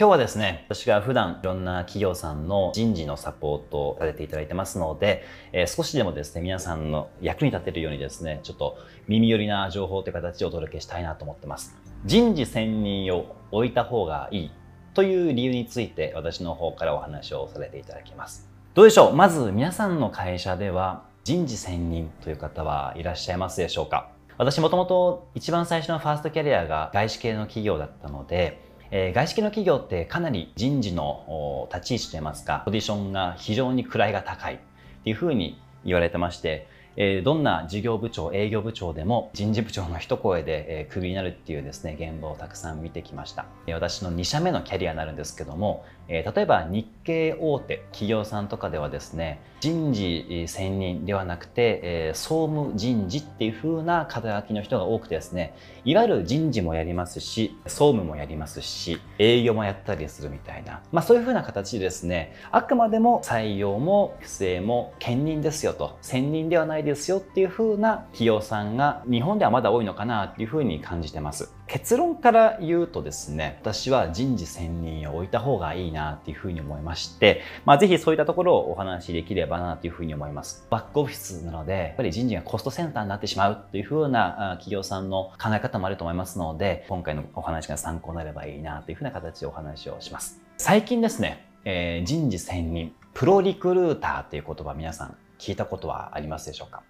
今日はですね、私が普段いろんな企業さんの人事のサポートをさせていただいてますので、えー、少しでもですね、皆さんの役に立てるようにですね、ちょっと耳寄りな情報という形でお届けしたいなと思ってます。人事専任を置いた方がいいという理由について私の方からお話をさせていただきます。どうでしょう？まず皆さんの会社では人事専任という方はいらっしゃいますでしょうか？私もともと一番最初のファーストキャリアが外資系の企業だったのでえー、外資系の企業ってかなり人事の立ち位置といいますか、ポジションが非常に位が高いっていうふうに言われてまして、えー、どんな事業部長、営業部長でも人事部長の一声で、えー、クビになるっていうですね、現場をたくさん見てきました。私の2社目のキャリアになるんですけども、え、例えば日系大手企業さんとかではですね、人事専任ではなくて、え、総務人事っていう風な肩書きの人が多くてですね、いわゆる人事もやりますし、総務もやりますし、営業もやったりするみたいな、まあそういう風な形でですね、あくまでも採用も不正も兼任ですよと、専任ではないですよっていう風な企業さんが日本ではまだ多いのかなっていう風に感じてます。結論から言うとですね、私は人事専任を置いた方がいいなっていうふうに思いまして、まあぜひそういったところをお話しできればなというふうに思います。バックオフィスなので、やっぱり人事がコストセンターになってしまうというふうな企業さんの考え方もあると思いますので、今回のお話が参考になればいいなというふうな形でお話をします。最近ですね、えー、人事専任、プロリクルーターっていう言葉皆さん聞いたことはありますでしょうか？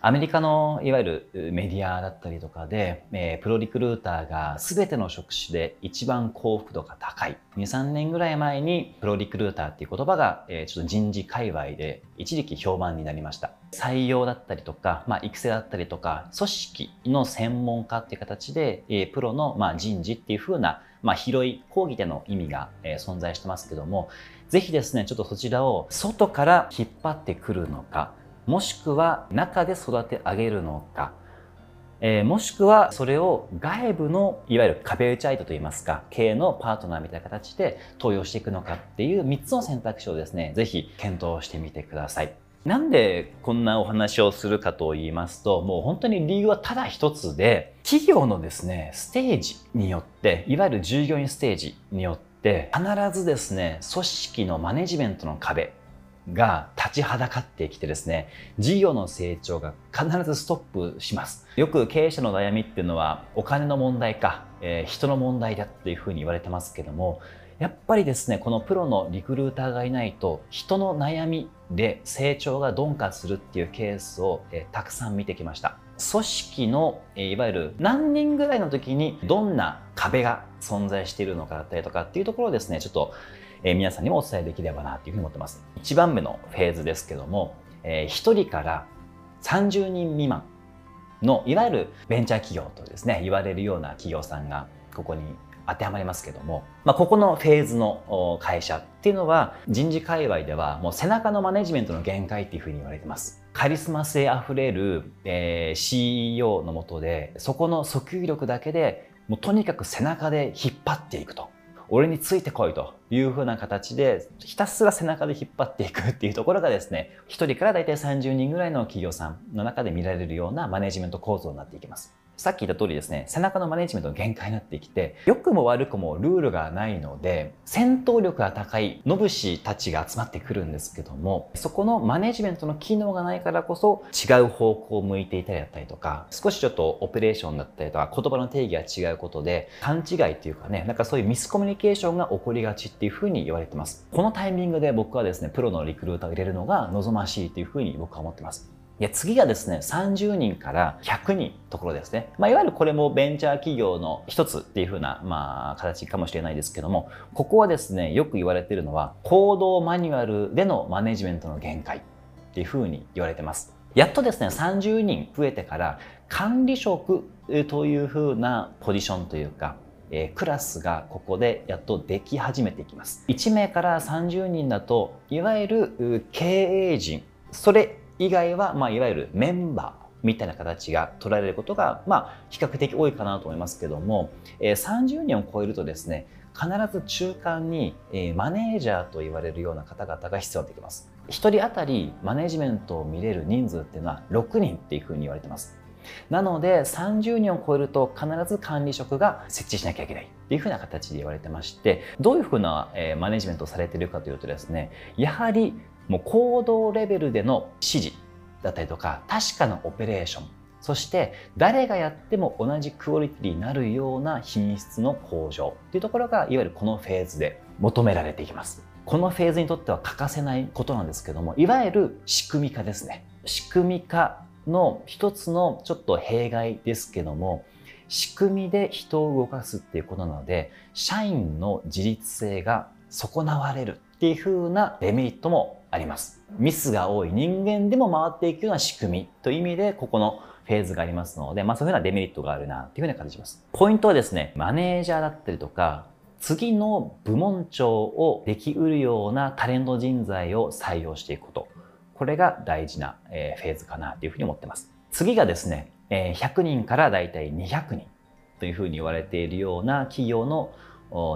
アメリカのいわゆるメディアだったりとかで、え、プロリクルーターが全ての職種で一番幸福度が高い。2、3年ぐらい前にプロリクルーターっていう言葉が、え、ちょっと人事界隈で一時期評判になりました。採用だったりとか、まあ、育成だったりとか、組織の専門家っていう形で、え、プロの、ま、人事っていう風な、まあ、広い講義での意味が、え、存在してますけども、ぜひですね、ちょっとそちらを外から引っ張ってくるのか、もしくは中で育て上げるのか、えー、もしくはそれを外部のいわゆる壁打ち相手といいますか経営のパートナーみたいな形で登用していくのかっていう3つの選択肢をですねぜひ検討してみてください。なんでこんなお話をするかと言いますと、もう本当に理由はただ一つで、企業のですね、ステージによって、いわゆる従業員ステージによって、必ずですね、組織のマネジメントの壁が立ちはだかってきてですね、事業の成長が必ずストップします。よく経営者の悩みっていうのはお金の問題か、えー、人の問題だっていうふうに言われてますけども、やっぱりですね、このプロのリクルーターがいないと人の悩みで成長が鈍化するっていうケースを、えー、たくさん見てきました。組織の、えー、いわゆる何人ぐらいの時にどんな壁が存在しているのかだったりとかっていうところをですね、ちょっとえ、皆さんにもお伝えできればなというふうに思ってます。1番目のフェーズですけども、えー、1人から30人未満のいわゆるベンチャー企業とですね、言われるような企業さんがここに当てはまりますけども、まあ、ここのフェーズの会社っていうのは人事界隈ではもう背中のマネジメントの限界っていうふうに言われてます。カリスマ性あふれる、えー、CEO のもとでそこの訴求力だけでもうとにかく背中で引っ張っていくと。俺についてこいというふうな形で、ひたすら背中で引っ張っていくっていうところがですね、1人から大体30人ぐらいの企業さんの中で見られるようなマネジメント構造になっていきます。さっき言った通りですね、背中のマネジメントの限界になってきて、良くも悪くもルールがないので、戦闘力が高いノブシたちが集まってくるんですけども、そこのマネジメントの機能がないからこそ、違う方向を向いていたりだったりとか、少しちょっとオペレーションだったりとか、言葉の定義が違うことで、勘違いっていうかね、なんかそういうミスコミュニケーションが起こりがちっていうふうに言われてます。このタイミングで僕はですね、プロのリクルーターを入れるのが望ましいというふうに僕は思ってます。で次がですね、30人から100人ところですね。まあ、いわゆるこれもベンチャー企業の一つっていう風な、まあ、形かもしれないですけども、ここはですね、よく言われているのは、行動マニュアルでのマネジメントの限界っていう風に言われてます。やっとですね、30人増えてから、管理職という風なポジションというか、クラスがここでやっとでき始めていきます。1名から30人だと、いわゆる経営陣、それ以外は、まあ、いわゆるメンバーみたいな形が取られることが、まあ、比較的多いかなと思いますけども、えー、30人を超えるとですね、必ず中間に、えー、マネージャーと言われるような方々が必要になってきます。1人当たりマネジメントを見れる人数っていうのは6人っていうふうに言われてます。なので30人を超えると必ず管理職が設置しなきゃいけない。っていうふうな形で言われてまして、どういうふうな、え、マネジメントをされてるかというとですね、やはりもう行動レベルでの指示だったりとか、確かなオペレーション、そして誰がやっても同じクオリティになるような品質の向上というところがいわゆるこのフェーズで求められていきます。このフェーズにとっては欠かせないことなんですけども、いわゆる仕組み化ですね。仕組み化の一つのちょっと弊害ですけども、仕組みで人を動かすっていうことなので、社員の自立性が損なわれるっていう風なデメリットもあります。ミスが多い人間でも回っていくような仕組みという意味で、ここのフェーズがありますので、まあそういうふうなデメリットがあるなっていうふうな感じします。ポイントはですね、マネージャーだったりとか、次の部門長をできうるようなタレント人材を採用していくこと。これが大事なフェーズかなというふうに思ってます。次がですね、100人からだいたい200人というふうに言われているような企業の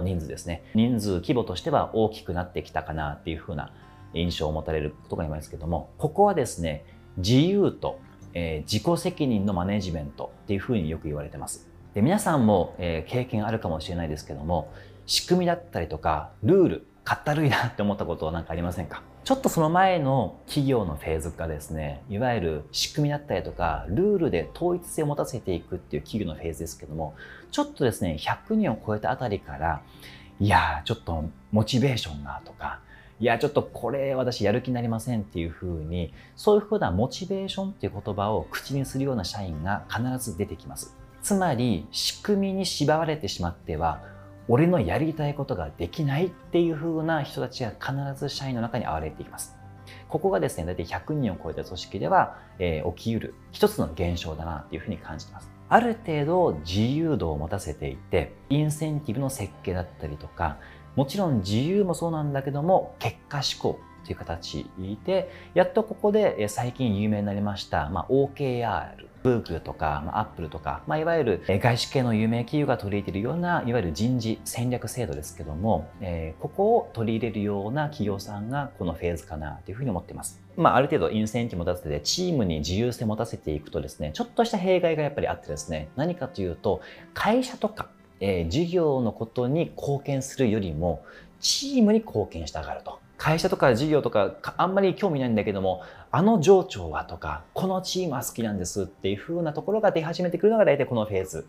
人数ですね。人数規模としては大きくなってきたかなっていうふうな印象を持たれることがありますけども、ここはですね、自由と、え自己責任のマネジメントっていうふうによく言われてます。で皆さんも、え経験あるかもしれないですけども、仕組みだったりとか、ルール、かったるいなって思ったことは何かありませんか？ちょっとその前の企業のフェーズがですね、いわゆる仕組みだったりとか、ルールで統一性を持たせていくっていう企業のフェーズですけども、ちょっとですね、100人を超えたあたりから、いやちょっとモチベーションがとか、いや、ちょっとこれ私やる気になりませんっていうふうに、そういうふうなモチベーションっていう言葉を口にするような社員が必ず出てきます。つまり、仕組みに縛られてしまっては、俺のやりたいことができないっていう風な人たちが必ず社員の中に現れていきます。ここがですね、大体100人を超えた組織では、えー、起きうる一つの現象だなっていうふうに感じてます。ある程度自由度を持たせていて、インセンティブの設計だったりとか、もちろん自由もそうなんだけども、結果思考という形で、やっとここで最近有名になりました、まあ、OKR ブークルとか、まあ、アップルとか、まあ、いわゆる外資系の有名企業が取り入れているような、いわゆる人事戦略制度ですけども、えー、ここを取り入れるような企業さんがこのフェーズかなというふうに思っています。まあ、ある程度インセンティブを持たせて、チームに自由性を持たせていくとですね、ちょっとした弊害がやっぱりあってですね、何かというと、会社とか、えー、事業のことに貢献するよりも、チームに貢献したがると。会社とか事業とかあんまり興味ないんだけども、あの上長はとか、このチームは好きなんですっていう風なところが出始めてくるのが大体このフェーズ。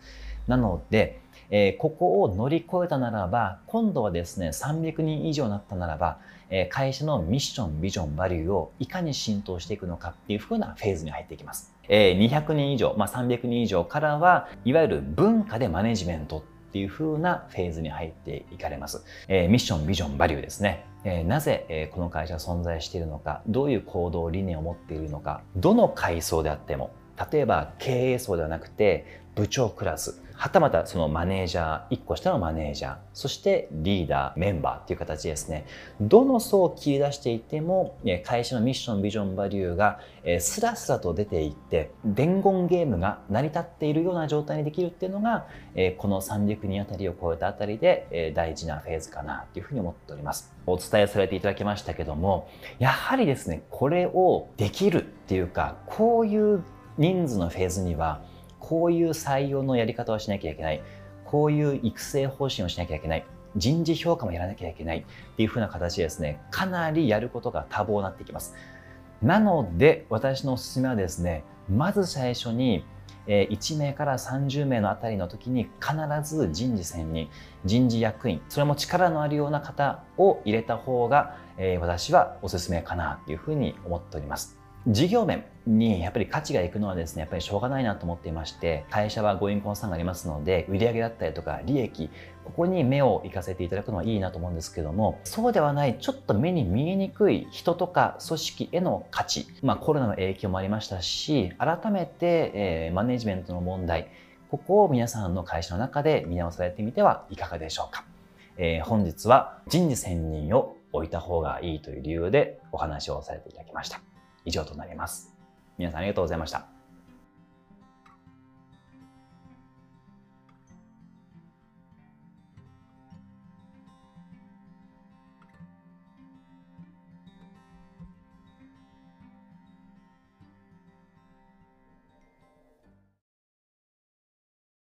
なので、えー、ここを乗り越えたならば、今度はですね、300人以上になったならば、えー、会社のミッション、ビジョン、バリューをいかに浸透していくのかっていう風なフェーズに入っていきます。えー、200人以上、まあ、300人以上からは、いわゆる文化でマネジメントっていう風なフェーズに入っていかれます。え、ミッション、ビジョン、バリューですね。え、なぜ、え、この会社存在しているのか、どういう行動理念を持っているのか、どの階層であっても、例えば経営層ではなくて部長クラス、はたまたそのマネージャー、1個下のマネージャー、そしてリーダー、メンバーっていう形ですね、どの層を切り出していても、会社のミッション、ビジョン、バリューがスラスラと出ていって、伝言ゲームが成り立っているような状態にできるっていうのが、この300人あたりを超えたあたりで大事なフェーズかなというふうに思っております。お伝えされていただきましたけども、やはりですね、これをできるっていうか、こういう人数のフェーズには、こういう採用のやり方をしなきゃいけない。こういう育成方針をしなきゃいけない。人事評価もやらなきゃいけないっていう風な形でですね、かなりやることが多忙になってきます。なので、私のおすすめはですね、まず最初に、1名から30名のあたりの時に必ず人事専任、人事役員、それも力のあるような方を入れた方が、私はおすすめかなというふうに思っております。事業面にやっぱり価値がいくのはですね、やっぱりしょうがないなと思っていまして、会社はご印婚さんがありますので、売上だったりとか利益、ここに目を行かせていただくのはいいなと思うんですけども、そうではない、ちょっと目に見えにくい人とか組織への価値、まあコロナの影響もありましたし、改めて、えー、マネジメントの問題、ここを皆さんの会社の中で見直されてみてはいかがでしょうか。えー、本日は人事専任を置いた方がいいという理由でお話をされていただきました。以上となります。皆さんありがとうございました。